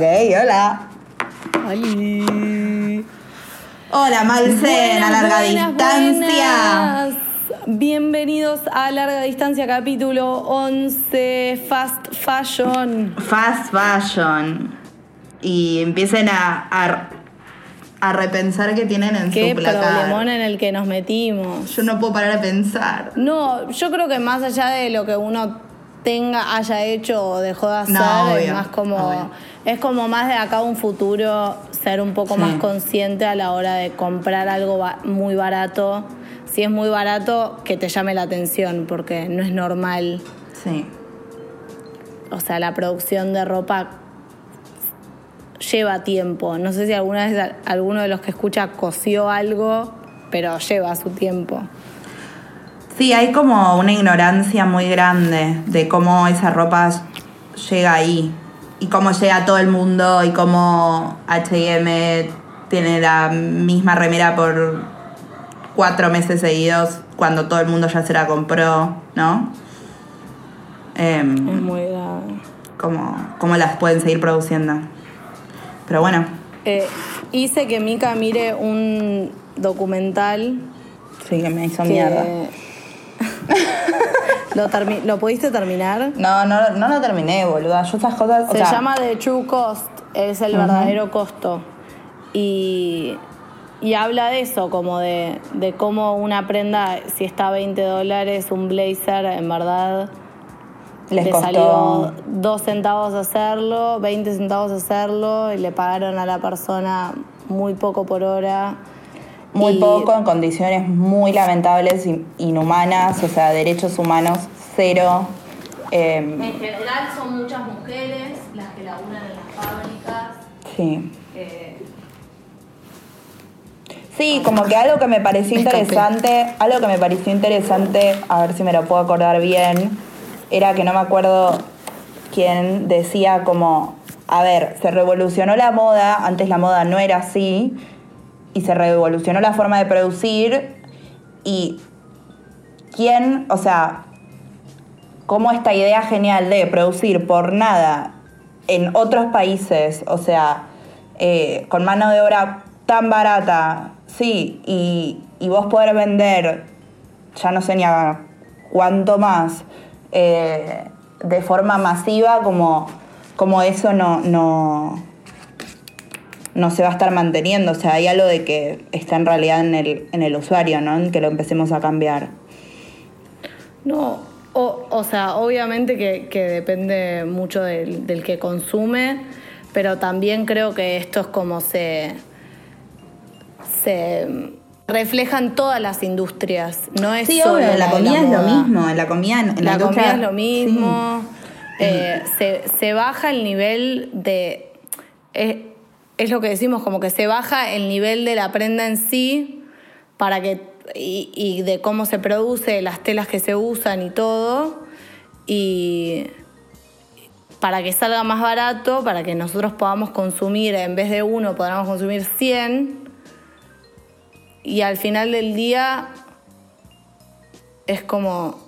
Ok, hola. Hola. Hola, Malcen, a larga Buenas, distancia. buenas. Bienvenidos a Larga Distancia, capítulo 11, Fast Fashion. Fast fashion. Y empiecen a, a, a repensar qué tienen en Qué su placar. problemón en el que nos metimos. Yo no puedo parar de pensar. No, yo creo que más allá de lo que uno tenga, haya hecho o dejó de hacer, No, es más como. obvio. Es como más de acá a un futuro ser un poco Sí. más consciente a la hora de comprar algo muy barato. Si es muy barato, que te llame la atención, porque no es normal. Sí. O sea, la producción de ropa lleva tiempo. No sé si alguna vez alguno de los que escucha cosió algo, pero lleva su tiempo. Sí, hay como una ignorancia muy grande de cómo esa ropa llega ahí y cómo llega a todo el mundo y cómo HM tiene la misma remera por cuatro meses seguidos cuando todo el mundo ya se la compró, ¿no? Em, Es muy grave. cómo, cómo las pueden seguir produciendo. Pero bueno, Eh, hice que Mika mire un documental sí que me hizo que... mierda. ¿Lo, ¿Lo pudiste terminar? No, no, no lo terminé, boluda. Yo esas cosas. o Se sea, llama The True Cost, es el verdadero costo. Y, y habla de eso, como de, de cómo una prenda, si está a 20 dólares, un blazer, en verdad les le costó. salió 2 centavos hacerlo, 20 centavos hacerlo, y le pagaron a la persona muy poco por hora. Muy Y- poco, en condiciones muy lamentables, in- inhumanas, o sea, derechos humanos cero. eh, En general son muchas mujeres las que laburan en las fábricas. sí. Sí, como que algo que me pareció Me escapé. interesante, algo que me pareció interesante, a ver si me lo puedo acordar bien, era que no me acuerdo quién decía como, a ver, se revolucionó la moda, antes la moda no era así, y se revolucionó la forma de producir, y quién, o sea, cómo esta idea genial de producir por nada en otros países, o sea, eh, con mano de obra tan barata, sí, y, y vos poder vender, ya no sé ni a cuánto más, eh, de forma masiva, como, como eso no, no, no se va a estar manteniendo. O sea, hay algo de que está en realidad en el, en el usuario, ¿no? En que lo empecemos a cambiar. No, o, o sea, obviamente que, que depende mucho del, del que consume, pero también creo que esto es como se, se reflejan todas las industrias, no es Sí, solo obvio, en la comida es lo mismo, en la comida, en, La, industria- comida es lo mismo. Sí. eh, se, se baja el nivel de. Es, es lo que decimos, como que se baja el nivel de la prenda en sí para que. Y, de cómo se produce, las telas que se usan y todo. Y para que salga más barato, para que nosotros podamos consumir, en vez de uno, podamos consumir 100. Y al final del día es como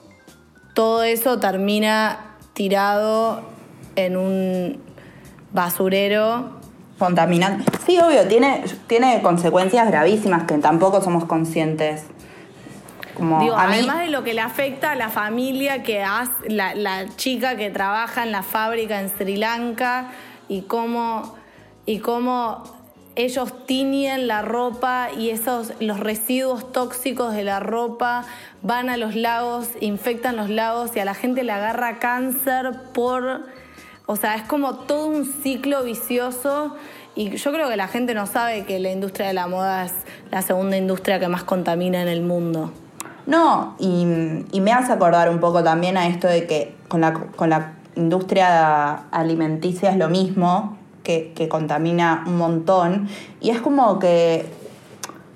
todo eso termina tirado en un basurero. Contaminante. Sí, obvio, tiene, tiene consecuencias gravísimas que tampoco somos conscientes. Como Digo, a mí, además de lo que le afecta a la familia que hace, la, la chica que trabaja en la fábrica en Sri Lanka y cómo, y cómo ellos tiñen la ropa y esos, los residuos tóxicos de la ropa van a los lagos, infectan los lagos y a la gente le agarra cáncer por... O sea, es como todo un ciclo vicioso y yo creo que la gente no sabe que la industria de la moda es la segunda industria que más contamina en el mundo. No, y, me hace acordar un poco también a esto de que con la, con la industria alimenticia es lo mismo, que, que contamina un montón. Y es como que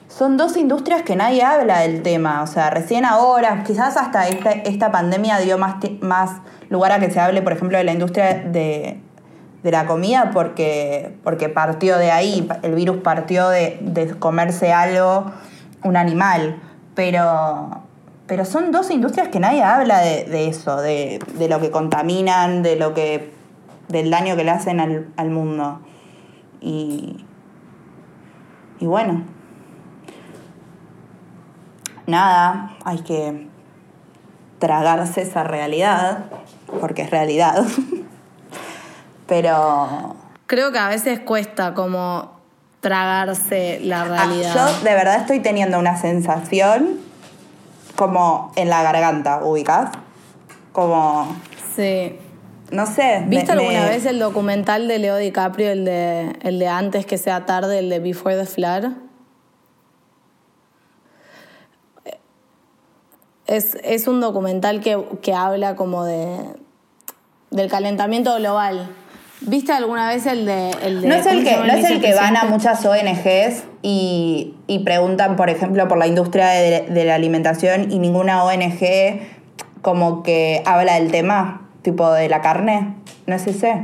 son dos industrias que nadie habla del tema. O sea, recién ahora, quizás hasta esta, esta pandemia dio más, más lugar a que se hable, por ejemplo, de la industria de, de la comida porque, porque partió de ahí, el virus partió de, de comerse algo, un animal. Pero, pero son dos industrias que nadie habla de, eso, de, de lo que contaminan, de lo que del daño que le hacen al, al mundo. Y, y bueno, nada, hay que tragarse esa realidad, porque es realidad. Pero... Creo que a veces cuesta como tragarse la Ah, realidad. yo de verdad estoy teniendo una sensación como en la garganta, ubicás. Como, Sí. no sé. me- ¿Viste alguna me- vez el documental de Leo DiCaprio, el de, el de Antes que sea tarde, el de Before the Flood? Es, es un documental que, que habla como de del calentamiento global. ¿Viste alguna vez el de... El de No es el ¿cómo se que, no es el que van a muchas ONGs y, y preguntan, por ejemplo, por la industria de, de la alimentación y ninguna ONG como que habla del tema, tipo de la carne. ¿No es ese?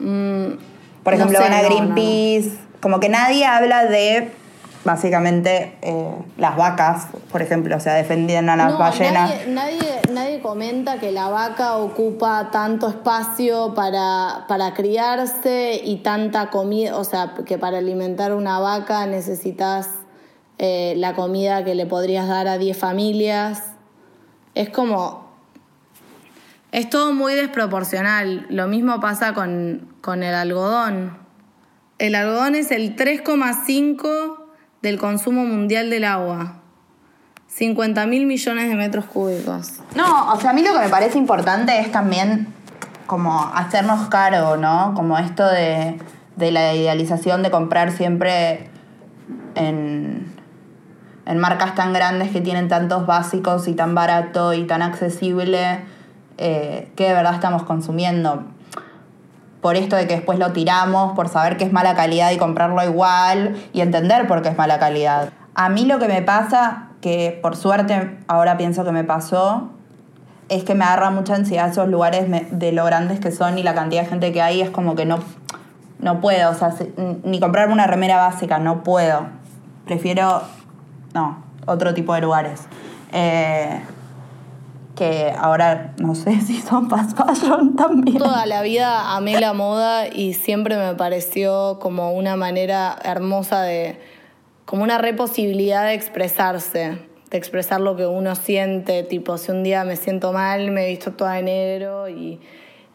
Mm, Por No ejemplo, sé, van a no, no, no. Greenpeace. Como que nadie habla de, básicamente, eh, las vacas, por ejemplo. O sea, defendían a las No, ballenas. Nadie, nadie, nadie comenta que la vaca ocupa tanto espacio para, para criarse y tanta comida, o sea, que para alimentar una vaca necesitas eh, la comida que le podrías dar a 10 familias. Es como... Es todo muy desproporcional. Lo mismo pasa con, con el algodón. El algodón es el 3,5 del consumo mundial del agua. 50 mil millones de metros cúbicos. No, o sea, a mí lo que me parece importante es también como hacernos cargo, ¿no? Como esto de, de la idealización de comprar siempre en, en marcas tan grandes que tienen tantos básicos y tan barato y tan accesible eh, que de verdad estamos consumiendo. Por esto de que después lo tiramos, por saber que es mala calidad y comprarlo igual y entender por qué es mala calidad. A mí lo que me pasa, que por suerte ahora pienso que me pasó, es que me agarra mucha ansiedad esos lugares de lo grandes que son y la cantidad de gente que hay, es como que no, no puedo, o sea, ni comprarme una remera básica, no puedo. Prefiero, no, otro tipo de lugares. Eh, que ahora no sé si son fast fashion también. Toda la vida amé la moda y siempre me pareció como una manera hermosa de, como una reposibilidad de expresarse, de expresar lo que uno siente, tipo si un día me siento mal, me he visto toda de negro y,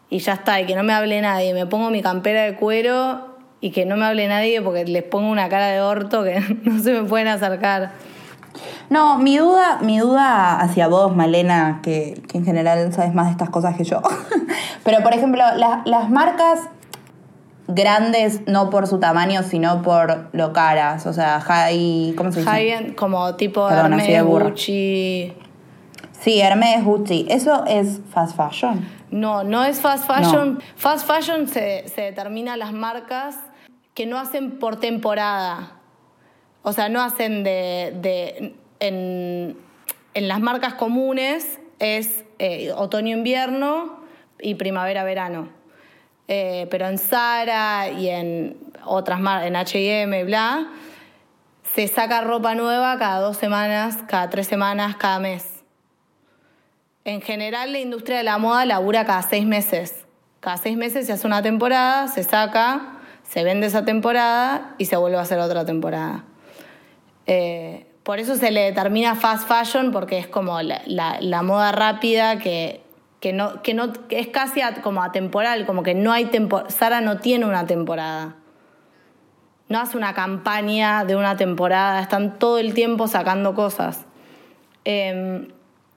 y ya está, y que no me hable nadie, me pongo mi campera de cuero y que no me hable nadie porque les pongo una cara de orto que no se me pueden acercar. No, mi duda, mi duda hacia vos, Malena, que, que en general sabes más de estas cosas que yo. Pero, por ejemplo, la- las marcas grandes, no por su tamaño, sino por lo caras. O sea, high. ¿Cómo se dice? Como tipo Perdón, Hermes. Gucci. Sí, Hermes, Gucci. Eso es fast fashion. No, no es fast fashion. Fast fashion se, se determina las marcas que no hacen por temporada. O sea, no hacen de. en las marcas comunes es eh, otoño-invierno y primavera-verano. Eh, pero en Zara y en otras marcas, en HM, bla, se saca ropa nueva cada dos semanas, cada tres semanas, cada mes. En general, la industria de la moda labura cada seis meses. Cada seis meses se hace una temporada, se saca, se vende esa temporada y se vuelve a hacer otra temporada. Eh, por eso se le determina fast fashion, porque es como la, la- moda rápida que, que, no, que, no, es casi como atemporal, como que no hay temporada. Sara no tiene una temporada. No hace una campaña de una temporada, están todo el tiempo sacando cosas. Eh,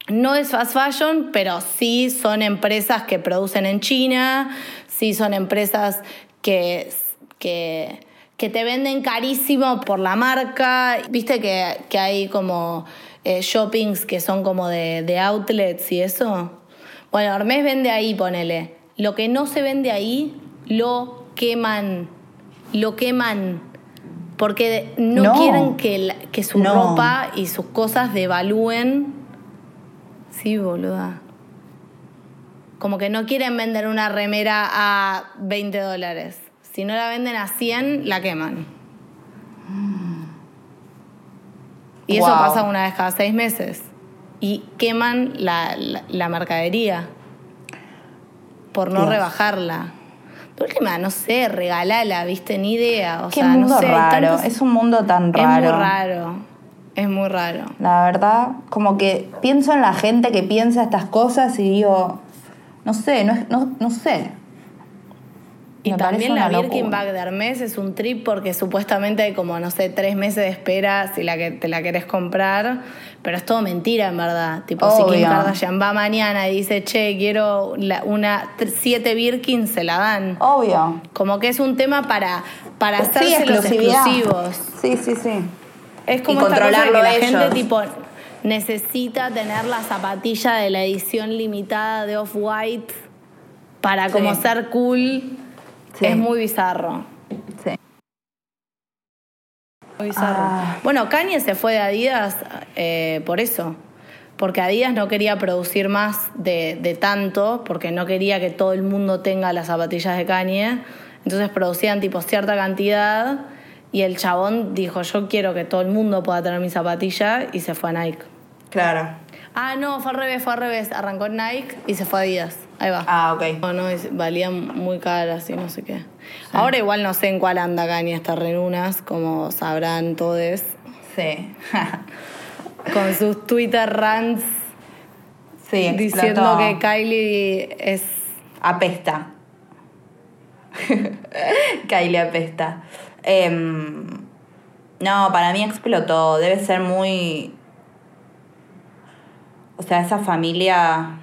no es fast fashion, pero sí son empresas que producen en China, sí son empresas que, que, que te venden carísimo por la marca. Viste que, que hay como eh, shoppings que son como de, de outlets y eso. Bueno, Hermes vende ahí, ponele. Lo que no se vende ahí, lo queman. Lo queman. Porque no, No. quieren que, la- que su No. ropa y sus cosas devalúen. Sí, boluda. Como que no quieren vender una remera a 20 dólares. Si no la venden a 100, la queman. Y eso pasa una vez cada seis meses. Y queman la, la- la mercadería por no Dios. rebajarla. De última, no sé, regalala, ¿viste? Ni idea. O Qué sea, mundo no sé. hay raro. tantos- Es un mundo tan Es raro. muy raro. Es muy raro. La verdad, como que pienso en la gente que piensa estas cosas y digo, no sé, no, es- no, no sé. Y Me también la Birkin. Bag de Hermes es un trip porque supuestamente hay como, no sé, tres meses de espera si la que te la querés comprar. Pero es todo mentira, en verdad. Tipo, si Kim Obvio. Kardashian va mañana y dice, che, quiero la- una siete Birkin, se la dan. Obvio. Como que es un tema para, para Sí, hacerse los exclusivos. Sí, sí, sí. Es como Y esta cosa que la ellos. gente tipo necesita tener la zapatilla de la edición limitada de Off-White para como Sí. ser cool. Sí. Es muy bizarro. Sí. Muy bizarro. Ah. Bueno, Kanye se fue de Adidas eh, por eso. Porque Adidas no quería producir más de, de tanto, porque no quería que todo el mundo tenga las zapatillas de Kanye. Entonces producían tipo cierta cantidad y el chabón dijo, yo quiero que todo el mundo pueda tener mi zapatilla y se fue a Nike. Claro. Ah, no, fue al revés, fue al revés. Arrancó en Nike y se fue a Adidas. Ahí va. Ah, ok. No, no, valían muy caras y no sé qué. Ahora igual no sé en cuál anda Kanye estas renunas, como sabrán todos, Sí. con sus Twitter rants sí, explotó. diciendo que Kylie es... Apesta. Kylie apesta. Em, no, para mí explotó. Debe ser muy. O sea, esa familia.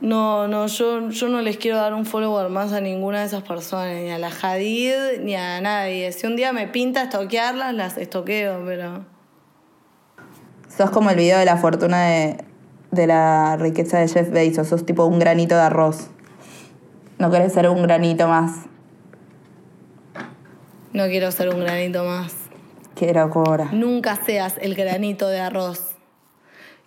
No, no, yo, yo no les quiero dar un follower más a ninguna de esas personas, ni a la Hadid, ni a nadie. Si un día me pinta estoquearlas, las estoqueo, pero... Sos como el video de la fortuna de, de la riqueza de Jeff Bezos. Sos tipo un granito de arroz. No querés ser un granito más. No quiero ser un granito más. Qué locura. Nunca seas el granito de arroz.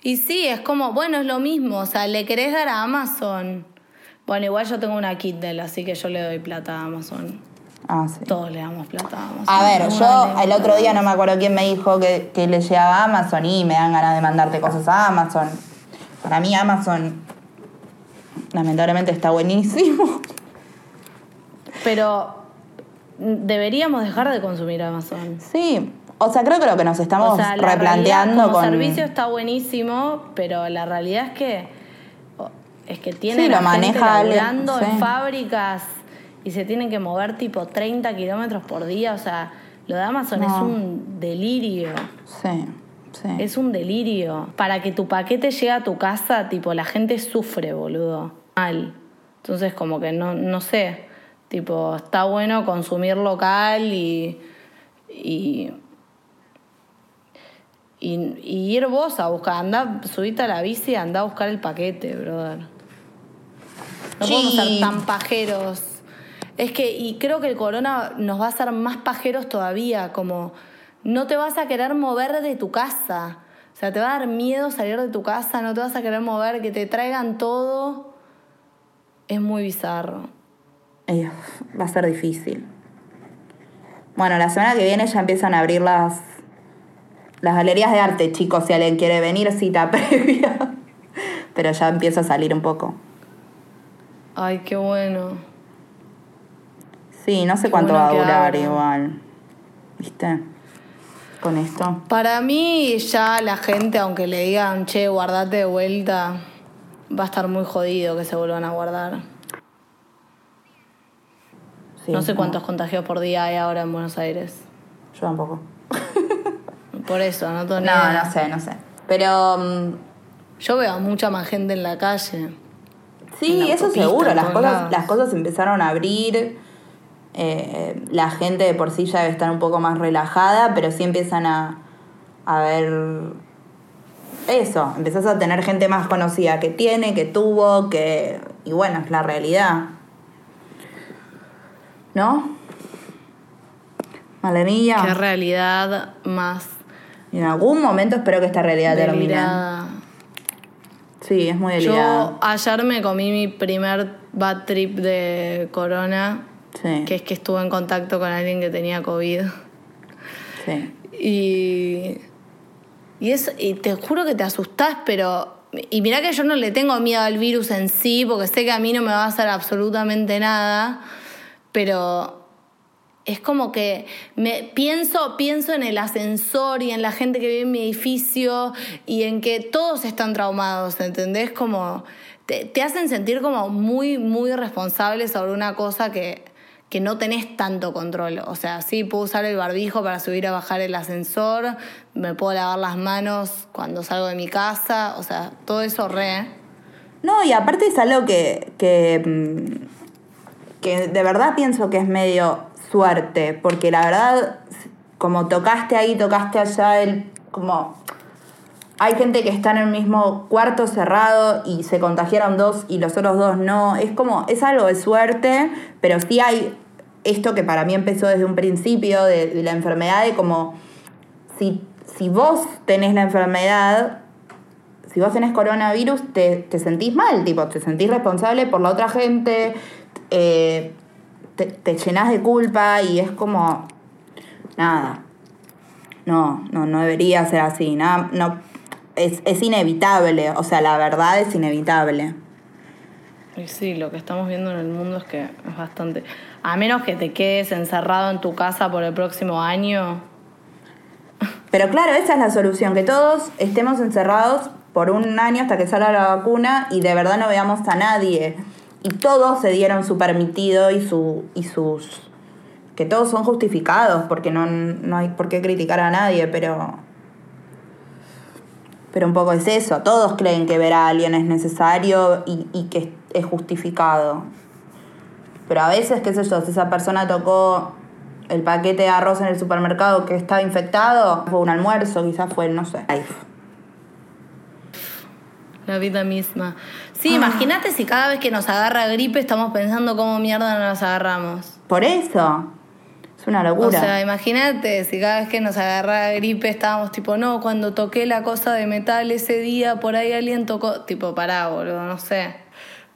Y sí, es como, bueno, es lo mismo. O sea, le querés dar a Amazon. Bueno, igual yo tengo una Kindle, así que yo le doy plata a Amazon. Ah, sí. Todos le damos plata a Amazon. A ver, yo el otro día no me acuerdo quién me dijo que, que le llegaba a Amazon y me dan ganas de mandarte cosas a Amazon. Para mí Amazon lamentablemente está buenísimo. Pero deberíamos dejar de consumir Amazon. Sí, o sea, creo que lo que nos estamos o sea, la replanteando como con... servicio está buenísimo, pero la realidad es que es que tienen Sí, lo gente maneja laburando en sí. fábricas y se tienen que mover tipo 30 kilómetros por día. O sea, lo de Amazon es un delirio. Sí, sí. Es un delirio. Para que tu paquete llegue a tu casa, tipo, la gente sufre, boludo. Mal. Entonces, como que no, no sé. Tipo, está bueno consumir local y. y. y, y ir vos a buscar. Anda, subite a la bici y anda a buscar el paquete, brother. No podemos ser tan pajeros. Es que, y creo que el corona nos va a hacer más pajeros todavía, como no te vas a querer mover de tu casa. O sea, te va a dar miedo salir de tu casa, no te vas a querer mover, que te traigan todo. Es muy bizarro. Eh, va a ser difícil. Bueno, la semana que viene ya empiezan a abrir las, las galerías de arte, chicos. Si alguien quiere venir, cita previa. Pero ya empieza a salir un poco. Ay, qué bueno. Sí, no sé Qué cuánto bueno va a durar igual. ¿Viste? Con esto. Para mí, ya la gente, aunque le digan, che, guardate de vuelta, va a estar muy jodido que se vuelvan a guardar. Sí, no sé cuántos contagios por día hay ahora en Buenos Aires. Yo tampoco. Por eso, no tengo No, idea. no sé, no sé. Pero mm, Yo veo a mucha más gente en la calle. Sí, la eso seguro. Las cosas, lados. las cosas empezaron a abrir. Eh, la gente de por sí ya debe estar un poco más relajada, pero sí empiezan a, a ver eso. Empezás a tener gente más conocida que tiene, que tuvo, que. Y bueno, es la realidad. ¿No? Malenilla. Qué realidad más Y en algún momento espero que esta realidad termine. delirada. Sí, es muy delicado. Yo ayer me comí mi primer bad trip de corona, Sí, que es que estuve en contacto con alguien que tenía COVID. sí. Y, y, es, y te juro que te asustás, pero... Y mirá que yo no le tengo miedo al virus en sí, porque sé que a mí no me va a hacer absolutamente nada. pero es como que me pienso, pienso en el ascensor y en la gente que vive en mi edificio y en que todos están traumados, ¿entendés? Como te, te hacen sentir como muy, muy responsable sobre una cosa que, que no tenés tanto control. O sea, sí puedo usar el barbijo para subir a bajar el ascensor, me puedo lavar las manos cuando salgo de mi casa, o sea, todo eso re. No, y aparte es algo que, que, mm, que de verdad pienso que es medio suerte, porque la verdad, como tocaste ahí, tocaste allá, el, como hay gente que está en el mismo cuarto cerrado y se contagiaron dos y los otros dos no. Es como, es algo de suerte, pero sí hay esto que para mí empezó desde un principio de, la enfermedad, de como, si, si vos tenés la enfermedad, si vos tenés coronavirus, te, te sentís mal, tipo, te sentís responsable por la otra gente, eh, te, te llenás de culpa y es como, nada. No, no, no debería ser así. Nada, no, es, inevitable, o sea, la verdad es inevitable. Y sí, lo que estamos viendo en el mundo es que es bastante... A menos que te quedes encerrado en tu casa por el próximo año. Pero claro, esa es la solución, que todos estemos encerrados por un año hasta que salga la vacuna y de verdad no veamos a nadie. Y todos se dieron su permitido y, su, y sus... que todos son justificados, porque no, no hay por qué criticar a nadie, pero pero un poco es eso, todos creen que ver a alguien es necesario y, que es justificado. Pero a veces, qué sé yo, si esa persona tocó el paquete de arroz en el supermercado que estaba infectado, fue un almuerzo, quizás fue, no sé. La vida misma. Sí, ah. imagínate si cada vez que nos agarra gripe estamos pensando cómo mierda nos agarramos. Por eso. Es una locura. O sea, imagínate, si cada vez que nos agarra gripe estábamos tipo, no, cuando toqué la cosa de metal ese día, por ahí alguien tocó, tipo, pará, boludo, no sé.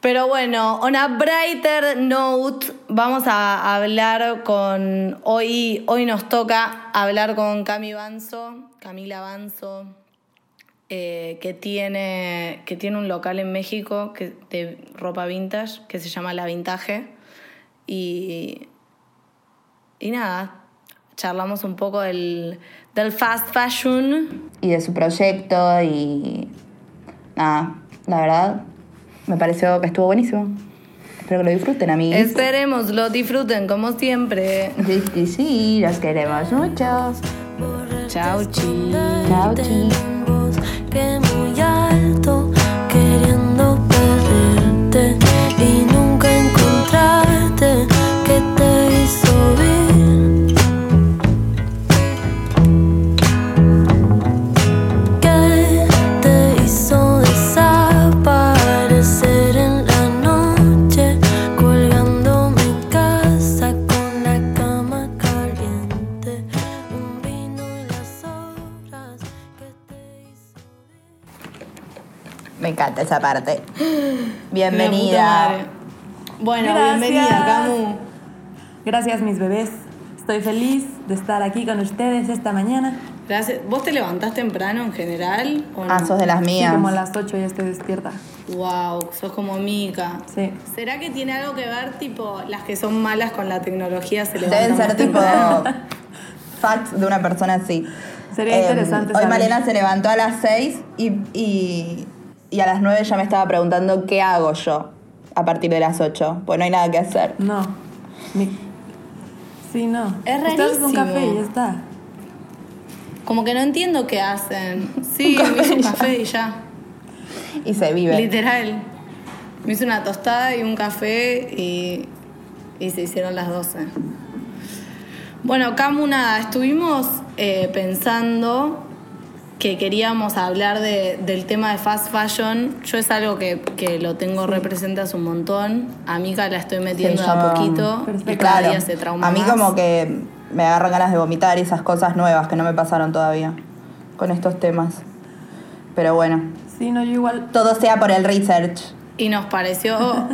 Pero bueno, on a brighter note, vamos a hablar con. Hoy, hoy nos toca hablar con Cami Banzo, Camila Banzo, eh, que, tiene, que tiene un local en México que, de ropa vintage que se llama La Vintage. Y y nada, charlamos un poco del, fast fashion. Y de su proyecto y nada, la verdad, me pareció que estuvo buenísimo. Espero que lo disfruten, amigos. Esperemos, lo disfruten como siempre. Sí, sí, sí, los queremos mucho. Chao, chi. Chao, chi. Que muy alto, esa parte. Bienvenida. Bueno, bienvenida, Camu. Gracias, mis bebés. Estoy feliz de estar aquí con ustedes esta mañana. Gracias. ¿Vos te levantás temprano en general? Ah, sos de las mías. Sí, como a las 8 ya estoy despierta. Wow, sos como Mica. Sí. ¿Será que tiene algo que ver, tipo, las que son malas con la tecnología se levantan Deben ser tipo facts de una persona así. Sería interesante. Em, hoy Malena se levantó a las 6 y y a las 9 ya me estaba preguntando qué hago yo a partir de las 8, pues no hay nada que hacer. No. Sí, no. Es rarísimo. Estás un café y ya está. Como que no entiendo qué hacen. Sí, me hice un café y ya. Y se vive. Literal. Me hice una tostada y un café y, y se hicieron las 12. Bueno, Camu, nada, estuvimos eh, pensando que queríamos hablar del tema de fast fashion. Yo es algo que, lo tengo representas un montón. A Mika la estoy metiendo a poquito y cada día se trauma A mí como que me agarran ganas de vomitar esas cosas nuevas que no me pasaron todavía con estos temas. Pero bueno. Sí, no, yo igual. Todo sea por el research. Y nos pareció.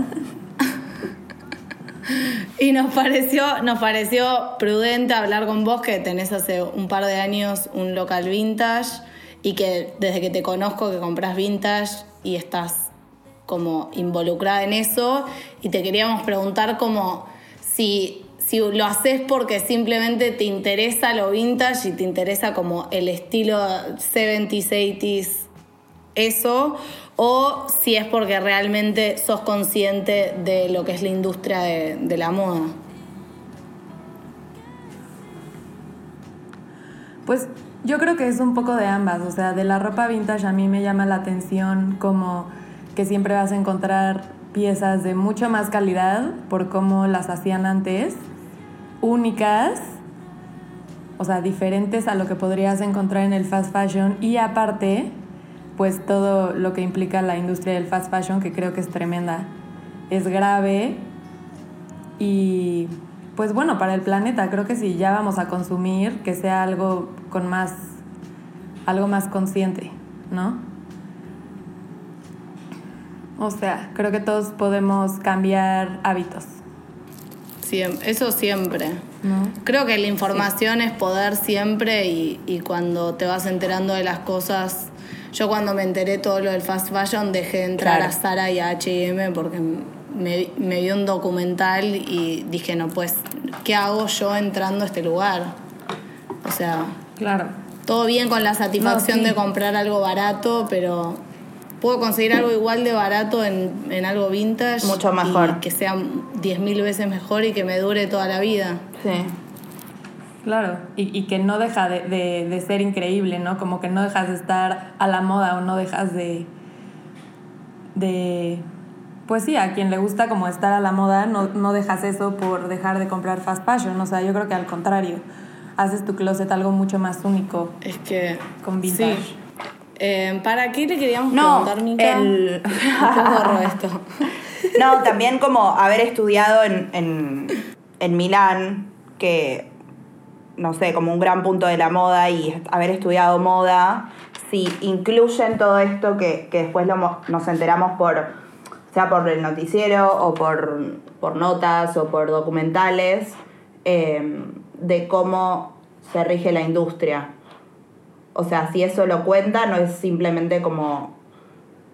y nos pareció, nos pareció prudente hablar con vos, que tenés hace un par de años un local vintage y que desde que te conozco que compras vintage y estás como involucrada en eso y te queríamos preguntar como si, si lo haces porque simplemente te interesa lo vintage y te interesa como el estilo 70s, 80s, eso, o si es porque realmente sos consciente de lo que es la industria de, de la moda. Pues yo creo que es un poco de ambas, o sea, de la ropa vintage a mí me llama la atención como que siempre vas a encontrar piezas de mucho más calidad por cómo las hacían antes, únicas, o sea, diferentes a lo que podrías encontrar en el fast fashion y aparte, pues todo lo que implica la industria del fast fashion, que creo que es tremenda, es grave y pues bueno, para el planeta, creo que si ya vamos a consumir, que sea algo con más, algo más consciente, ¿no? O sea, creo que todos podemos cambiar hábitos. Siempre, eso siempre. ¿no? Creo que la información es poder siempre y, y cuando te vas enterando de las cosas. Yo cuando me enteré todo lo del fast fashion dejé de entrar Claro. a Zara y a HM porque me, me vi un documental y dije, no, pues, ¿qué hago yo entrando a este lugar? O sea, Claro. todo bien con la satisfacción No, sí. de comprar algo barato, pero puedo conseguir algo igual de barato en, en algo vintage. Mucho mejor. Y que sea 10.000 veces mejor y que me dure toda la vida. Sí. Claro, y, y que no deja de, de- de ser increíble, ¿no? Como que no dejas de estar a la moda o no dejas de, de... Pues sí, a quien le gusta como estar a la moda, no, no dejas eso por dejar de comprar fast fashion. O sea, yo creo que al contrario, haces tu closet algo mucho más único. Es que. Con vintage. Sí. Eh, ¿Para qué le queríamos No, preguntar, Mica? el- ¿Cómo esto? No, también como haber estudiado en, en, en Milán, que no sé, como un gran punto de la moda y haber estudiado moda, si incluyen todo esto que, que después lo nos enteramos por, sea por el noticiero o por, por notas o por documentales, eh, de cómo se rige la industria. O sea, si eso lo cuenta, no es simplemente como...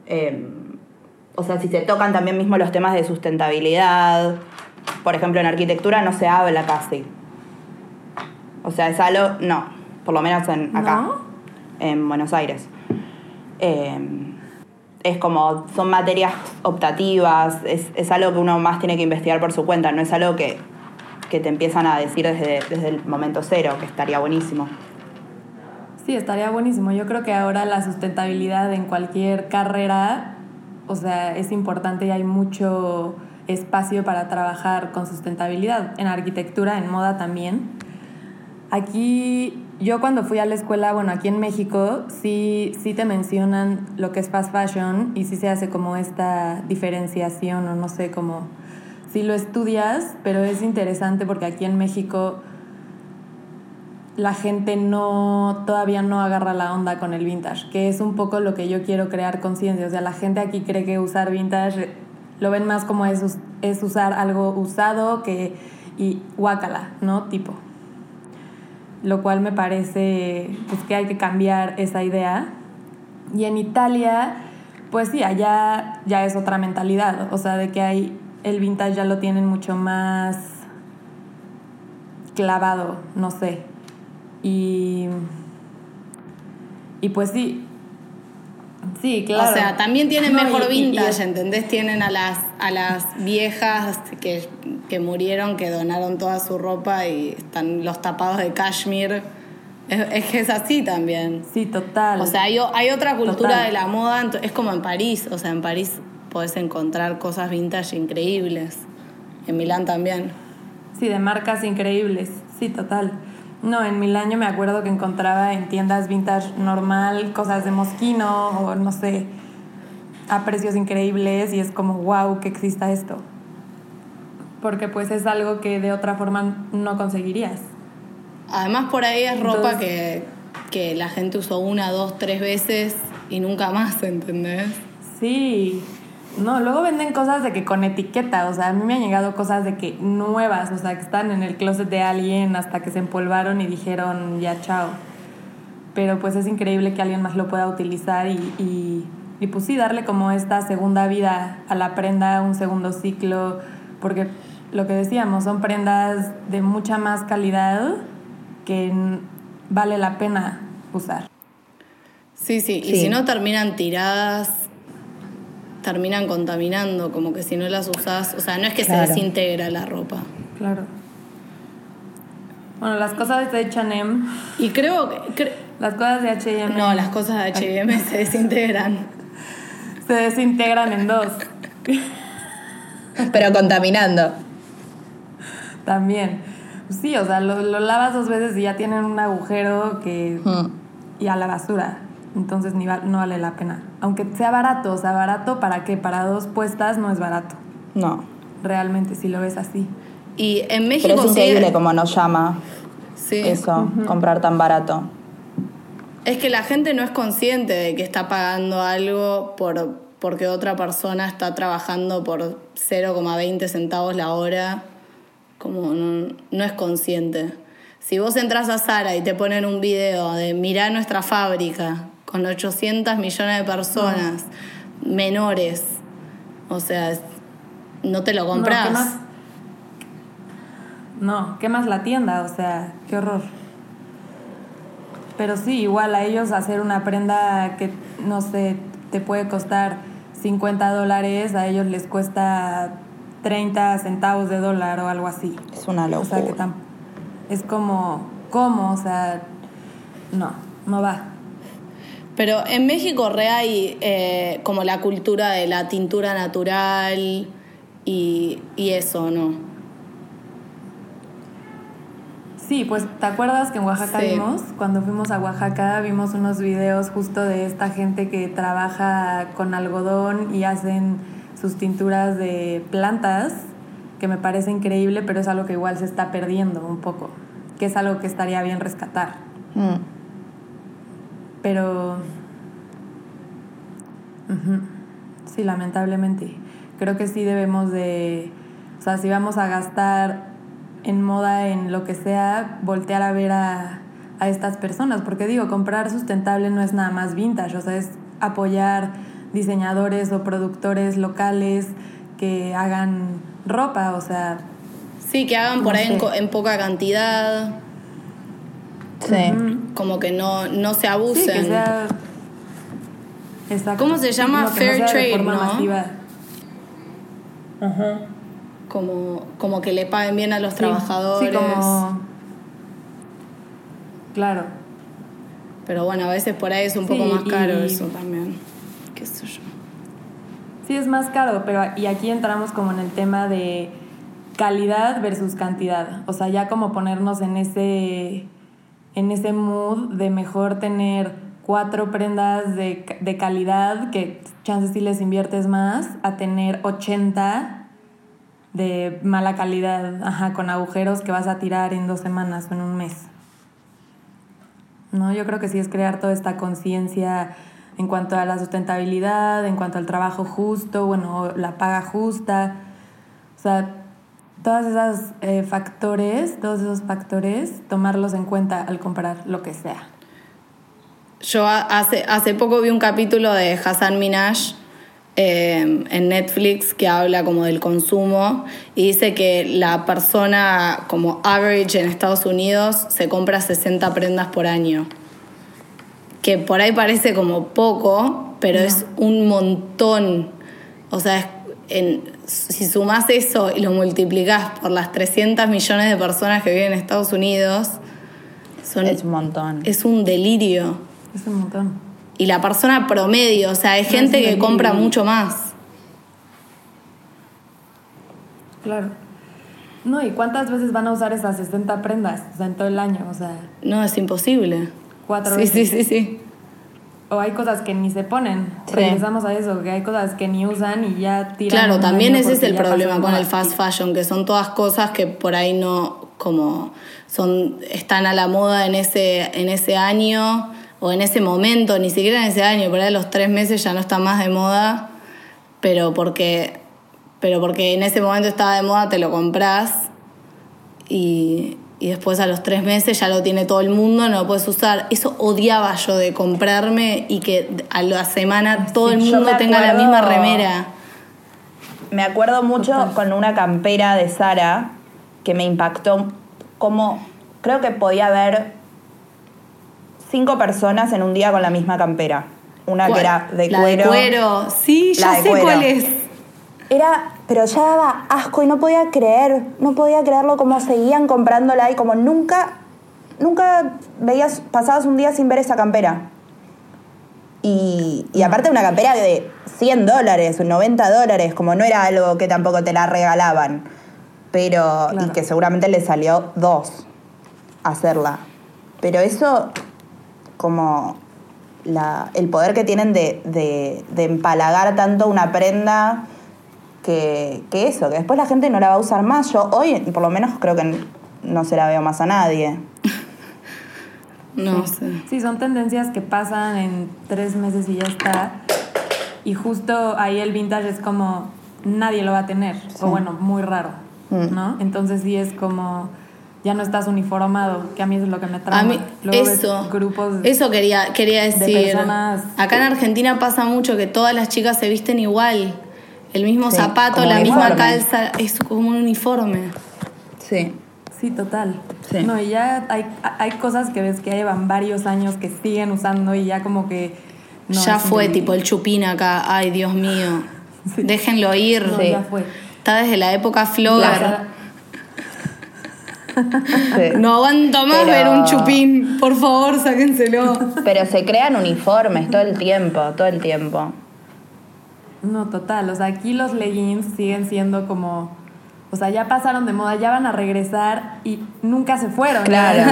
eh, o sea, si se tocan también mismo los temas de sustentabilidad, por ejemplo, en arquitectura no se habla casi. O sea, es algo, no, por lo menos en, acá, ¿No? en Buenos Aires. Eh, es como, son materias optativas, es, es algo que uno más tiene que investigar por su cuenta, no es algo que, que te empiezan a decir desde, desde el momento cero, que estaría buenísimo. Sí, estaría buenísimo. Yo creo que ahora la sustentabilidad en cualquier carrera, o sea, es importante y hay mucho espacio para trabajar con sustentabilidad. En arquitectura, en moda también. Aquí, yo cuando fui a la escuela, bueno, aquí en México, sí, sí te mencionan lo que es fast fashion y sí se hace como esta diferenciación o no sé, como si lo estudias, pero es interesante porque aquí en México la gente no todavía no agarra la onda con el vintage, que es un poco lo que yo quiero crear conciencia. O sea, la gente aquí cree que usar vintage lo ven más como es, es usar algo usado que y guácala, ¿no? Tipo. Lo cual me parece pues, que hay que cambiar esa idea. Y en Italia, pues sí, allá ya es otra mentalidad. O sea, de que hay el vintage ya lo tienen mucho más clavado, no sé. Y, y pues sí. Sí, claro. O sea, también tienen No, mejor y- y- y vintage, es- ¿entendés? Tienen a las, a las viejas que, que murieron, que donaron toda su ropa y están los tapados de cashmere. Es, es que es así también. Sí, total. O sea, hay, hay otra cultura Total. de la moda, es como en París. O sea, en París podés encontrar cosas vintage increíbles. En Milán también. Sí, de marcas increíbles. Sí, total. No, en Milán yo me acuerdo que encontraba en tiendas vintage normal cosas de Moschino o no sé, a precios increíbles y es como, wow, que exista esto. Porque pues es algo que de otra forma no conseguirías. Además, por ahí es ropa Entonces- que, que la gente usó una, dos, tres veces y nunca más, ¿entendés? Sí. No, luego venden cosas de que con etiqueta, o sea, a mí me han llegado cosas de que nuevas, o sea, que están en el closet de alguien hasta que se empolvaron y dijeron ya chao. Pero pues es increíble que alguien más lo pueda utilizar y, y, y pues sí, darle como esta segunda vida a la prenda, un segundo ciclo, porque lo que decíamos, son prendas de mucha más calidad que vale la pena usar. Sí, sí, y si no terminan tiradas, terminan contaminando, como que si no las usás, o sea, no es que Claro. se desintegra la ropa. Claro. Bueno, las cosas de H&M, Y creo que... cre- las cosas de H&M no, las cosas de H&M se desintegran. se desintegran en dos Pero contaminando. también. Sí, o sea, lo, lo lavas dos veces y ya tienen un agujero que Mm. y a la basura. Entonces ni va- no vale la pena. Aunque sea barato, o sea, barato para qué? Para dos puestas no es barato. No. Realmente, si lo ves así. Y en México Pero es increíble sí- como nos llama sí. eso, comprar tan barato. Es que la gente no es consciente de que está pagando algo por, porque otra persona está trabajando por 0,20 centavos la hora. Como no, no es consciente. Si vos entras a Sara y te ponen un video de mirá nuestra fábrica con 800 millones de personas, menores, o sea, no te lo No, compras. ¿qué más? No, ¿qué más la tienda? O sea, qué horror. Pero sí, igual a ellos hacer una prenda que, no sé, te puede costar 50 dólares, a ellos les cuesta 30 centavos de dólar o algo así. Es una O sea, que locura. tam- es como, ¿cómo? O sea, no, no va. Pero en México re hay eh, como la cultura de la tintura natural y, y eso, ¿no? Sí, pues ¿te acuerdas que en Oaxaca Sí. vimos? Cuando fuimos a Oaxaca vimos unos videos justo de esta gente que trabaja con algodón y hacen sus tinturas de plantas, que me parece increíble, pero es algo que igual se está perdiendo un poco, que es algo que estaría bien rescatar. Mm. Pero... Ujú. Sí, lamentablemente. Creo que sí debemos de... O sea, si vamos a gastar en moda, en lo que sea, voltear a ver a, a estas personas. Porque digo, comprar sustentable no es nada más vintage, o sea, es apoyar diseñadores o productores locales que hagan ropa, o sea... Sí, que hagan por ahí en, en poca cantidad, Sí. como que no, no se Sí, abusen. que sea... Exacto. ¿Cómo se llama? No, que no Fair trade, forma ¿no? masiva. como, como que le paguen bien a los Sí, trabajadores. Sí, como... Claro. Pero bueno, a veces por ahí es un poco Sí, más caro y- eso también. ¿Qué sé yo? Sí, es más caro, pero y aquí entramos como en el tema de calidad versus cantidad. O sea, ya como ponernos en ese, en ese mood de mejor tener cuatro prendas de, de calidad, que chances sí les inviertes más, a tener 80 de mala calidad, ajá, con agujeros que vas a tirar en dos semanas o en un mes. ¿no? Yo creo que sí es crear toda esta conciencia en cuanto a la sustentabilidad, en cuanto al trabajo justo, bueno, la paga justa. O sea, todos esos eh, factores, todos esos factores, tomarlos en cuenta al comprar lo que sea. Yo ha- hace, hace poco vi un capítulo de Hassan Minaj eh, en Netflix que habla como del consumo y dice que la persona como average en Estados Unidos se compra 60 prendas por año. Que por ahí parece como poco, pero es un montón. O sea, es- en- si sumás eso y lo multiplicás por las 300 millones de personas que viven en Estados Unidos, son, Es un montón. es un delirio. Es un montón. Y la persona promedio, o sea, hay No, gente que compra mucho más. Claro. No, ¿y cuántas veces van a usar esas 60 prendas? O sea, en todo el año, o sea, No, es imposible. cuatro Sí, veces. sí, sí, sí. O hay cosas que ni se ponen. Sí. Regresamos a eso, que hay cosas que ni usan y ya tiran. Claro, también ese es el problema con el fast fashion, que son todas cosas que por ahí no, como, son, están a la moda en ese, en ese año o en ese momento, ni siquiera en ese año, por ahí a los tres meses ya no está más de moda, pero porque, pero porque en ese momento estaba de moda te lo compras y, y después a los tres meses ya lo tiene todo el mundo, no lo puedes usar. Eso odiaba yo de comprarme y que a la semana todo el Sí, mundo tenga la misma remera. Me acuerdo mucho con una campera de Sara que me impactó como creo que podía haber cinco personas en un día con la misma campera. Una que era de La cuero. de cuero. Sí, ya sé cuero. cuál es. Era, pero ya daba asco y no podía creer, no podía creerlo como seguían comprándola y como nunca, nunca veías, pasabas un día sin ver esa campera. Y, y aparte una campera de 100 dólares, 90 dólares, como no era algo que tampoco te la regalaban, pero, y que seguramente le salió dos hacerla. Pero eso, como la- el poder que tienen de, de- de empalagar tanto una prenda que, que eso, que después la gente no la va a usar más. Yo hoy, por lo menos, creo que no se la veo más a nadie. No sé. Sí, son tendencias que pasan en tres meses y ya está. Y justo ahí el vintage es como nadie lo va a tener. O bueno, muy raro. Mm. ¿No? Entonces sí es como ya no estás uniformado, que a mí eso es lo que me trauma. A mí, Luego eso, grupos eso quería, quería decir. personas- Acá en Argentina pasa mucho que todas las chicas se visten igual. El mismo Sí, zapato, como la misma calza, es como un uniforme. Sí. Sí, total. Sí. No, y ya hay, hay cosas que ves que ya llevan varios años que siguen usando y ya como que... no, ya fue tipo el chupín acá. Ay, Dios mío. Déjenlo ir. No, ya fue. Está desde la época Sí. No aguanto más Pero- ver un chupín. Por favor, sáquenselo. Pero se crean uniformes todo el tiempo, todo el tiempo. No, total. O sea, aquí los leggings siguen siendo como. O sea, ya pasaron de moda, ya van a regresar y nunca se fueron. Claro.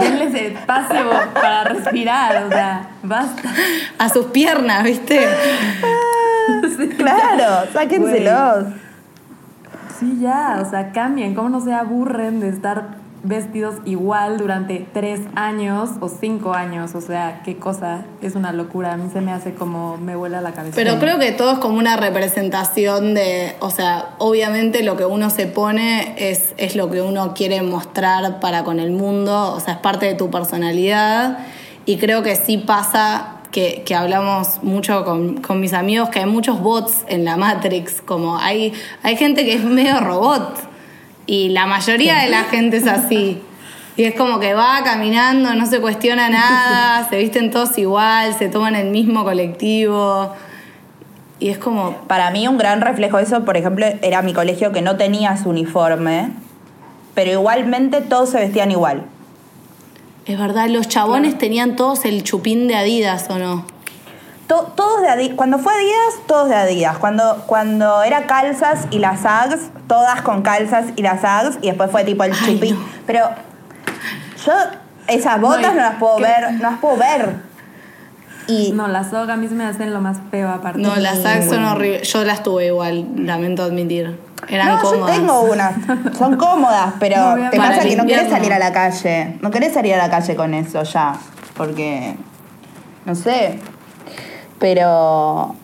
Denles espacio para respirar. O sea, basta. A sus piernas, ¿viste? Claro, sáquenselos. Sí, ya. O sea, cambien. ¿Cómo no se aburren de estar vestidos igual durante tres años o cinco años? O sea, qué cosa. Es una locura. A mí se me hace como. Me vuela la cabeza. Pero creo que todo es como una representación de, o sea, obviamente lo que uno se pone es, es lo que uno quiere mostrar para con el mundo, o sea, es parte de tu personalidad y creo que sí pasa que, que hablamos mucho con, con mis amigos que hay muchos bots en la Matrix, como hay, hay gente que es medio robot y la mayoría de la gente es así. Y es como que va caminando, no se cuestiona nada, se visten todos igual, se toman el mismo colectivo. Y es como, Para mí un gran reflejo de eso, por ejemplo, era mi colegio que no tenía su uniforme, pero igualmente todos se vestían igual. es verdad, los chabones tenían todos el chupín de Adidas, ¿o no? To- todos de Adidas. Cuando fue Adidas, todos de Adidas. Cuando, cuando era calzas y las Ags, todas con calzas y las Ags, y después fue tipo el no. Pero yo esas botas no, las puedo que- ver, no las puedo ver. Y No, las soga a mí se me hacen lo más feo aparte. No, las sags son horribles. Yo las tuve igual, lamento admitir. Eran no, cómodas. yo tengo unas. Son cómodas, pero No, te pasa que no querés salir a la calle. No querés salir a la calle con eso ya. Porque, no sé. Pero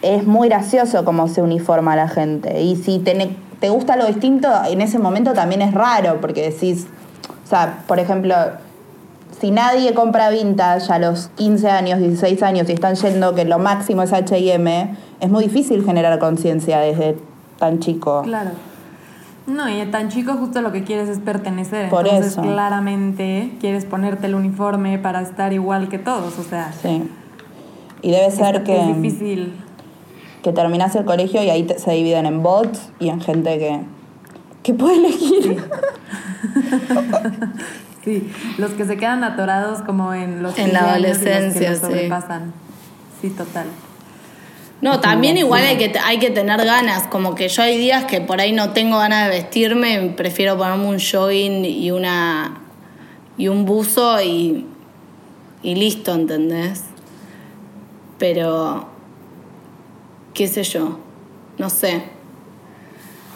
es muy gracioso cómo se uniforma la gente. Y si te, te gusta lo distinto, en ese momento también es raro, porque decís, o sea, por ejemplo, si nadie compra vintage a los 15 años, 16 años y están yendo que lo máximo es HM, es muy difícil generar conciencia desde tan chico. Claro. No, y tan chico justo lo que quieres es pertenecer. Por Entonces, eso. claramente quieres ponerte el uniforme para estar igual que todos. O sea, Sí. Y debe ser es, que, es difícil. que terminás el colegio y ahí te- se dividen en bots y en gente que, que puede elegir. Sí, los que se quedan atorados como en los En la 15 años y los que adolescencia, sí. sobrepasan. Sí, total. No, también igual hay que, hay que tener ganas. Como que yo hay días que por ahí no tengo ganas de vestirme, prefiero ponerme un jogging y una y un buzo y, y listo, ¿entendés? Pero, qué sé yo, no sé.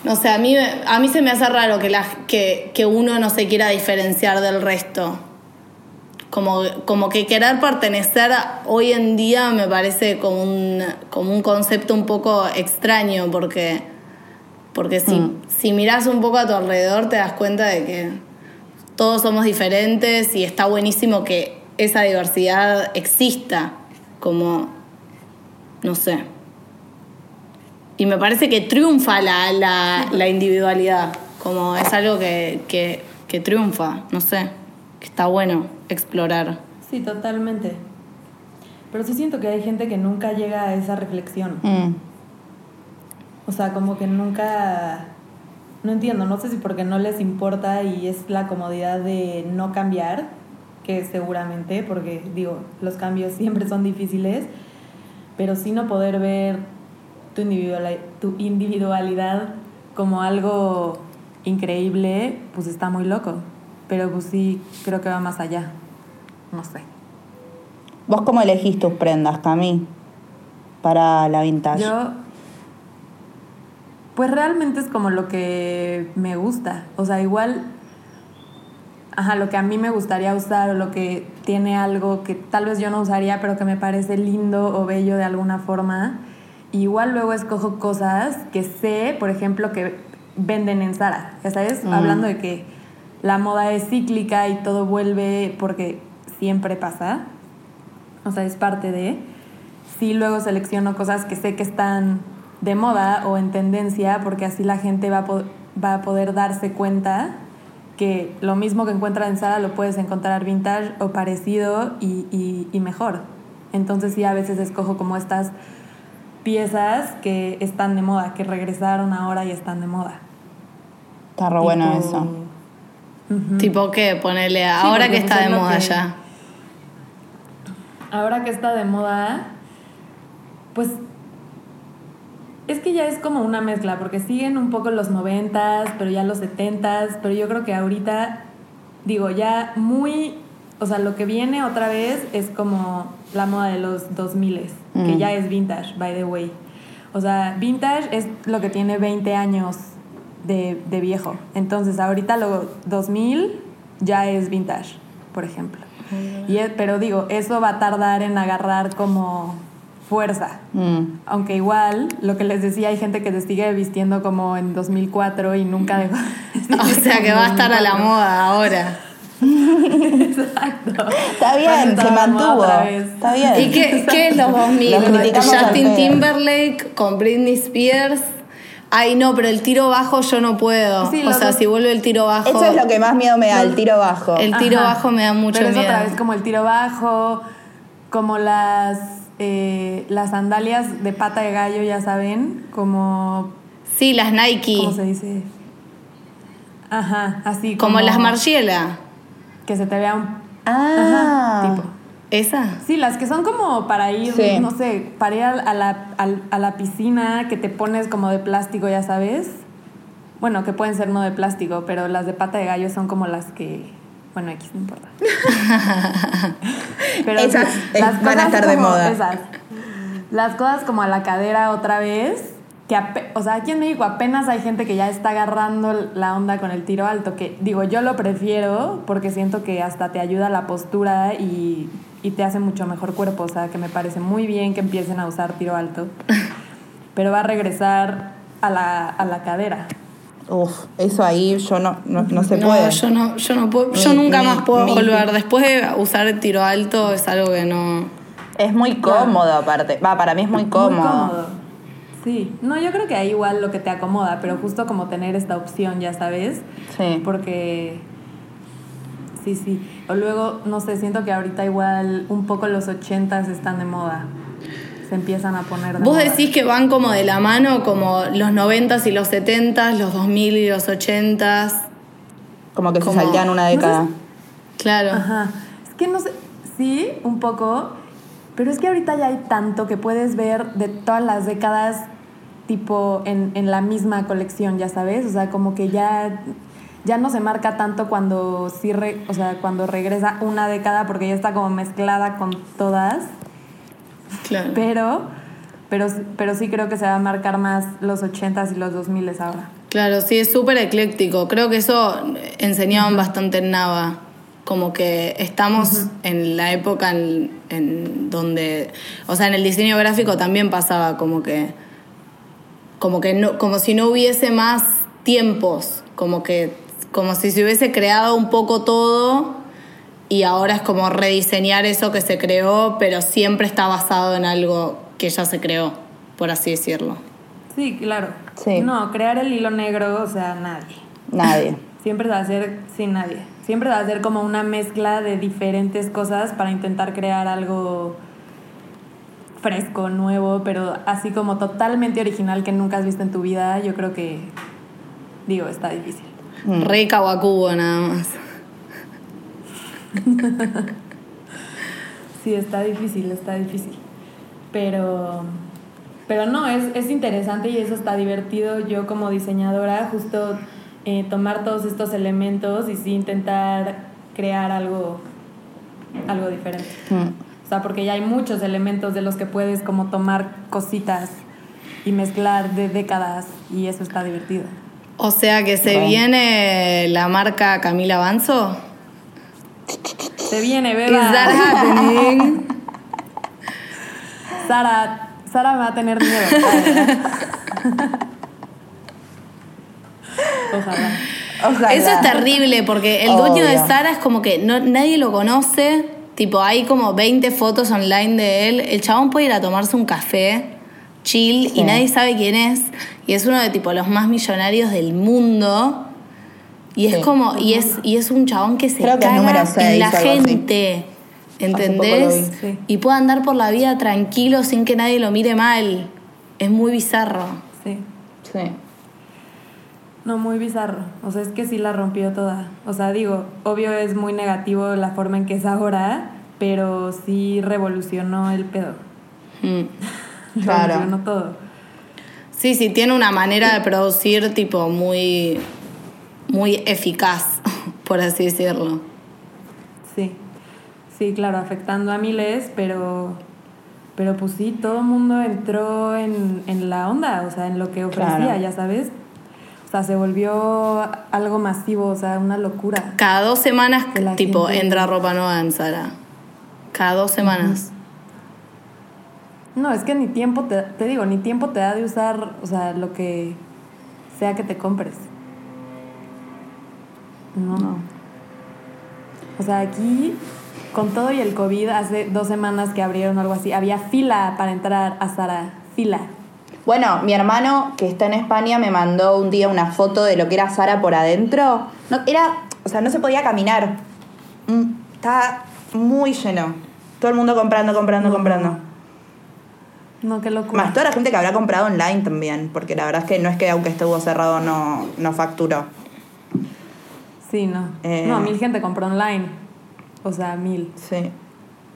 No sé, a mí, a mí se me hace raro que, la, que, que uno no se quiera diferenciar del resto. Como, como que querer pertenecer hoy en día me parece como un, como un concepto un poco extraño porque, porque si, Mm. si miras un poco a tu alrededor te das cuenta de que todos somos diferentes y está buenísimo que esa diversidad exista como, no sé. y me parece que triunfa la, la, la individualidad, como es algo que, que, que triunfa, no sé, que está bueno explorar. Sí, totalmente. Pero sí siento que hay gente que nunca llega a esa reflexión. Mm. O sea, como que nunca... No entiendo, no sé si porque no les importa y es la comodidad de no cambiar, que seguramente, porque digo, los cambios siempre son difíciles, pero sí no poder ver tu, individual, tu individualidad como algo increíble, pues está muy loco. Pero pues sí, creo que va más allá. No sé. ¿Vos cómo elegís tus prendas, Cami? Para la vintage. Yo, pues realmente es como lo que me gusta. O sea, igual, ajá, lo que a mí me gustaría usar o lo que tiene algo que tal vez yo no usaría, pero que me parece lindo o bello de alguna forma. Igual luego escojo cosas que sé, por ejemplo, que venden en Zara. Ya sabes, Mm. hablando de que la moda es cíclica y todo vuelve porque siempre pasa. O sea, es parte de. Sí, luego selecciono cosas que sé que están de moda o en tendencia, porque así la gente va a, po- va a poder darse cuenta que lo mismo que encuentra en Zara lo puedes encontrar vintage o parecido y, y- y mejor. Entonces sí, a veces escojo como estas piezas que están de moda, que regresaron ahora y están de moda. Está re bueno Tipo- eso. Tipo que ponerle ahora porque que está es de moda que- ya. Ahora que está de moda, pues es que ya es como una mezcla, porque siguen un poco los noventas, pero ya los setentas, pero yo creo que ahorita, digo, ya muy, o sea, lo que viene otra vez es como la moda de los 2000 que Mm. ya es vintage, by the way. O sea, vintage es lo que tiene 20 años de, de viejo. Entonces, ahorita lo 2000 ya es vintage, por ejemplo. Y pero digo, eso va a tardar en agarrar como fuerza. Mm. Aunque igual, lo que les decía, hay gente que se sigue vistiendo como en 2004 y nunca dejó. O sea que va a estar a la moda ahora. Exacto. Está bien, se mantuvo. Está bien. ¿Y qué, qué es los 2000? Los Justin. Timberlake con Britney Spears. Ay, no, pero el tiro bajo yo no puedo. Sí, o sea, si vuelve el tiro bajo. Eso es lo que más miedo me da, el tiro bajo. El tiro Ajá. bajo me da mucho Pero es miedo. otra vez como el tiro bajo, como las, eh, las sandalias de pata de gallo, ya saben, como. Sí, las Nike. ¿Cómo se dice? Ajá, así Como las Margiela. Que se te vea un. Ah. Ajá, tipo. ¿Esa? Sí, las que son como para ir, Sí. no sé, para ir a la, al- a la piscina, que te pones como de plástico, ya sabes. Bueno, que pueden ser no de plástico, pero las de pata de gallo son como las que. Bueno, X no importa. Esas, eh, van a estar de moda. Esas. Las cosas como a la cadera otra vez. Que o sea, aquí en México apenas hay gente que ya está agarrando la onda con el tiro alto. Que digo, yo lo prefiero porque siento que hasta te ayuda la postura y, y te hace mucho mejor cuerpo. O sea, que me parece muy bien que empiecen a usar tiro alto. Pero va a regresar a la, a la cadera. Uf, eso ahí yo no, no, no se no, puede. yo no, yo no puedo, yo Mi- nunca mi- más puedo mi- volver. Después de usar el tiro alto es algo que no. Es muy cómodo aparte. Va, para mí es muy cómodo. Sí, no, yo creo que ahí igual lo que te acomoda, pero justo como tener esta opción, ya sabes, Sí. porque sí, sí. O luego, no sé, siento que ahorita igual un poco los ochentas están de moda. Se empiezan a poner de Vos moda. decís que van como de la mano, como los 90s y los 70s, los 2000 y los 80s. Como que se Como- saltean una década. Claro. Ajá. Es que no sé, sí, un poco, pero es que ahorita ya hay tanto que puedes ver de todas las décadas tipo en, en la misma colección, ya sabes, o sea, como que ya ya no se marca tanto cuando sí re- o sea, cuando regresa una década porque ya está como mezclada con todas, claro. pero pero pero sí creo que se va a marcar más los 80s y los 2000s ahora. Claro, sí, es súper ecléctico. Creo que eso enseñaban bastante en Nava. Como que estamos en la época en, en donde. O sea, en el diseño gráfico también pasaba como que. Como que no, como si no hubiese más tiempos. Como que. Como si se hubiese creado un poco todo. Y ahora es como rediseñar eso que se creó, pero siempre está basado en algo que ya se creó, por así decirlo. Sí, claro. Sí. No, crear el hilo negro, o sea, nadie. Nadie. Siempre va a ser sin nadie. Siempre va a ser como una mezcla de diferentes cosas para intentar crear algo fresco, nuevo, pero así como totalmente original que nunca has visto en tu vida, yo creo que, digo, está difícil. Re Kawakubo nada más. Sí, está difícil, está difícil. Pero, pero no, es, es interesante y eso está divertido. Yo como diseñadora, justo eh, tomar todos estos elementos y sí intentar crear algo, algo diferente. Mm. O sea, porque ya hay muchos elementos de los que puedes como tomar cositas y mezclar de décadas y eso está divertido. O sea que se Bueno. viene la marca Camila Banzo. Se viene, Is beba. that happening? Sara, Sara va a tener miedo. Ojalá. Ojalá. Eso es terrible porque el dueño de. Sara es como que no, nadie lo conoce. Tipo, hay como 20 fotos online de él. El chabón puede ir a tomarse un café, chill, Sí. y nadie sabe quién es. Y es uno de tipo los más millonarios del mundo. Y es Sí. como, y es, y es un chabón que se Creo que caga en la gente. ¿Entendés? vi, sí. Y puede andar por la vida tranquilo sin que nadie lo mire mal. Es muy bizarro. Sí. Sí. No, muy bizarro. O sea, es que sí la rompió toda. O sea, digo, obvio es muy negativo la forma en que es ahora, pero sí revolucionó el pedo. Mm. Claro. Revolucionó todo. Sí, sí, tiene una manera de producir tipo muy, muy eficaz, por así decirlo. Sí. Sí, claro, afectando a miles, pero. Pero pues sí, todo el mundo entró en, en la onda, o sea, en lo que ofrecía, Claro. ya sabes. O sea, se volvió algo masivo, o sea, una locura. Cada dos semanas, tipo, gente- entra ropa nueva en Sara. Cada dos semanas. No, es que ni tiempo te, te digo, ni tiempo te da de usar, o sea, lo que sea que te compres. No. O sea, aquí, con todo y el COVID, hace dos semanas que abrieron algo así, había fila para entrar a Sara. Fila. Bueno, mi hermano que está en España me mandó un día una foto de lo que era Sara por adentro. No, era, o sea, no se podía caminar. Mm, Estaba muy lleno. Todo el mundo comprando, comprando, No. comprando. No, qué locura. Más toda la gente que habrá comprado online también, porque la verdad es que no es que aunque estuvo cerrado no, no facturó. Sí, no. Eh. No, mil gente compró online. O sea, mil. Sí.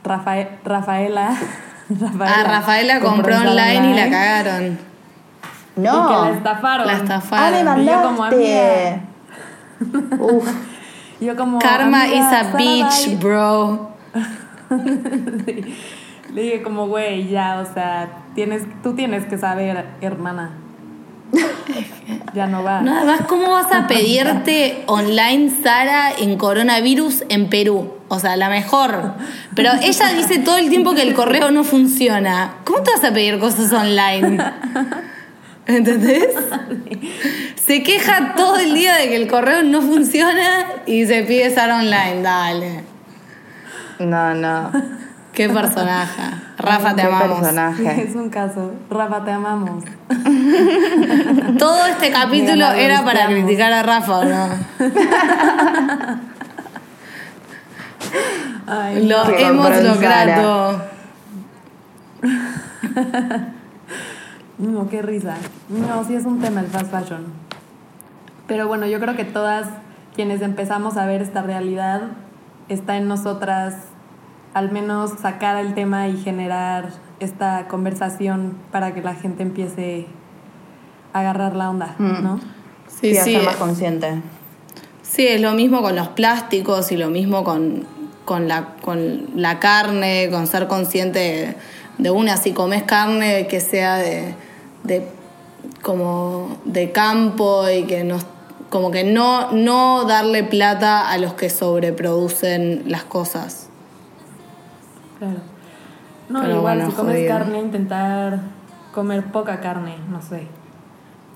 Rafael, Rafaela. Rafaela, Ah, Rafaela compró online y la cagaron. No. Y que la estafaron. La Ah, me estafaron. Y yo como, mandaste. Uf. Yo como. Karma amiga, is a bitch, bro. Sí. Le dije como, güey, ya, o sea, tienes, tú tienes que saber, hermana. Ya no va. No, además, ¿cómo vas a pedirte online Sara en coronavirus en Perú? O sea, la mejor. Pero ella dice todo el tiempo que el correo no funciona. ¿Cómo te vas a pedir cosas online? ¿Entendés? Se queja todo el día de que el correo no funciona y se pide Sara online. Dale. No, no. Qué personaje. Rafa, te Qué amamos. personaje. Es un caso. Rafa, te amamos. Todo este capítulo era para criticar a Rafa, ¿o no? Ay, Lo hemos logrado. No, qué risa. No, sí es un tema el fast fashion. Pero bueno, yo creo que todas quienes empezamos a ver esta realidad, está en nosotras al menos sacar el tema y generar esta conversación para que la gente empiece a agarrar la onda, Mm. ¿no? Sí, Sí, a sí. ser más consciente. Sí, es lo mismo con los plásticos y lo mismo con, con, la, con la carne, con ser consciente de, de una, si comes carne que sea de, de como de campo y que no como que no, no darle plata a los que sobreproducen las cosas. Claro. No, Pero igual bueno, si comes jodido. carne, intentar comer poca carne, no sé.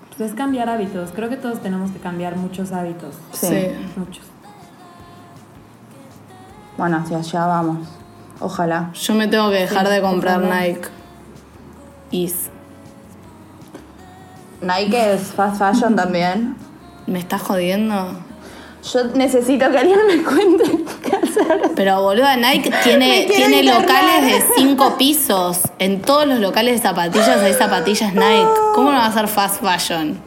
Pues es cambiar hábitos. Creo que todos tenemos que cambiar muchos hábitos. Sí. Muchos. Bueno, hacia allá vamos. Ojalá. Yo me tengo que dejar Sí, de comprar ojalá. Nike. Is. Nike es fast fashion también. ¿Me estás jodiendo? Yo necesito que alguien me cuente hacer. Pero boluda, Nike tiene, tiene locales de cinco pisos. En todos los locales de zapatillas hay zapatillas Nike. ¿Cómo no va a ser fast fashion?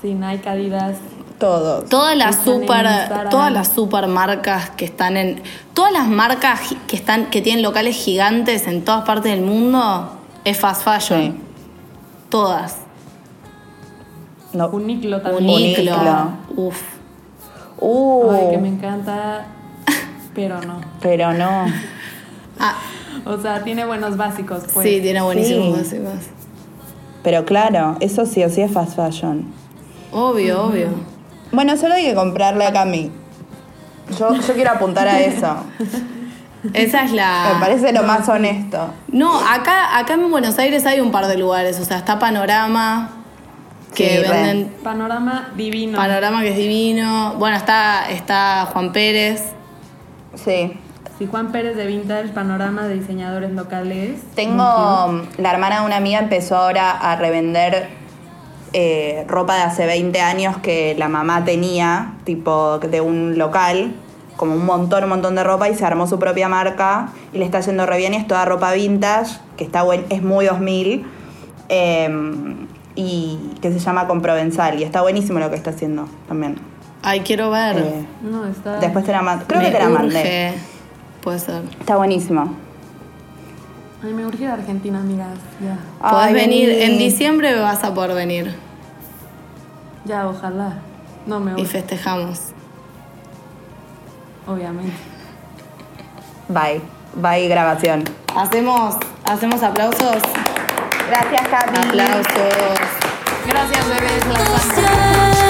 Sí, Nike, Adidas. Todos. Todas las super, todas las super marcas que están en, todas las marcas que están, que tienen locales gigantes en todas partes del mundo es fast fashion. Sí. Todas. No. Uniqlo también. Uniqlo. Uniqlo. Uf. Uh, Ay, que me encanta, pero no. pero no. Ah, O sea, tiene buenos básicos, pues. sí, tiene buenísimos Sí. básicos. Pero claro, eso sí o sí es fast fashion. Obvio, obvio. Bueno, solo hay que comprarle a Cami. Yo, yo quiero apuntar a eso. Esa es la. Me parece lo más honesto. No, acá, acá en Buenos Aires hay un par de lugares. O sea, está Panorama, que Sí, re. venden Panorama divino. Panorama que es divino. Bueno, está, está Juan Pérez. Sí. Sí, Juan Pérez de Vintage, Panorama de diseñadores locales. Tengo. um, La hermana de una amiga empezó ahora a revender eh, ropa de hace 20 años que la mamá tenía, tipo de un local, como un montón, un montón de ropa y se armó su propia marca y le está yendo re bien y es toda ropa vintage, que está buen, es muy 2000 eh, y que se llama Comprovenzal y está buenísimo lo que está haciendo también. Ay, quiero ver. Eh, No, está. después te la mando. Creo Me que te la mandé. urge. Puede ser. Está buenísimo. Ay, me urge ir a Argentina, amigas. Ya. Podés Ay, venir. vení. En diciembre vas a poder venir. Ya, ojalá. No me Y urge, festejamos. obviamente. Bye. Bye grabación. Hacemos, hacemos aplausos. Gracias, Cami. Aplausos. Gracias, bebés. Las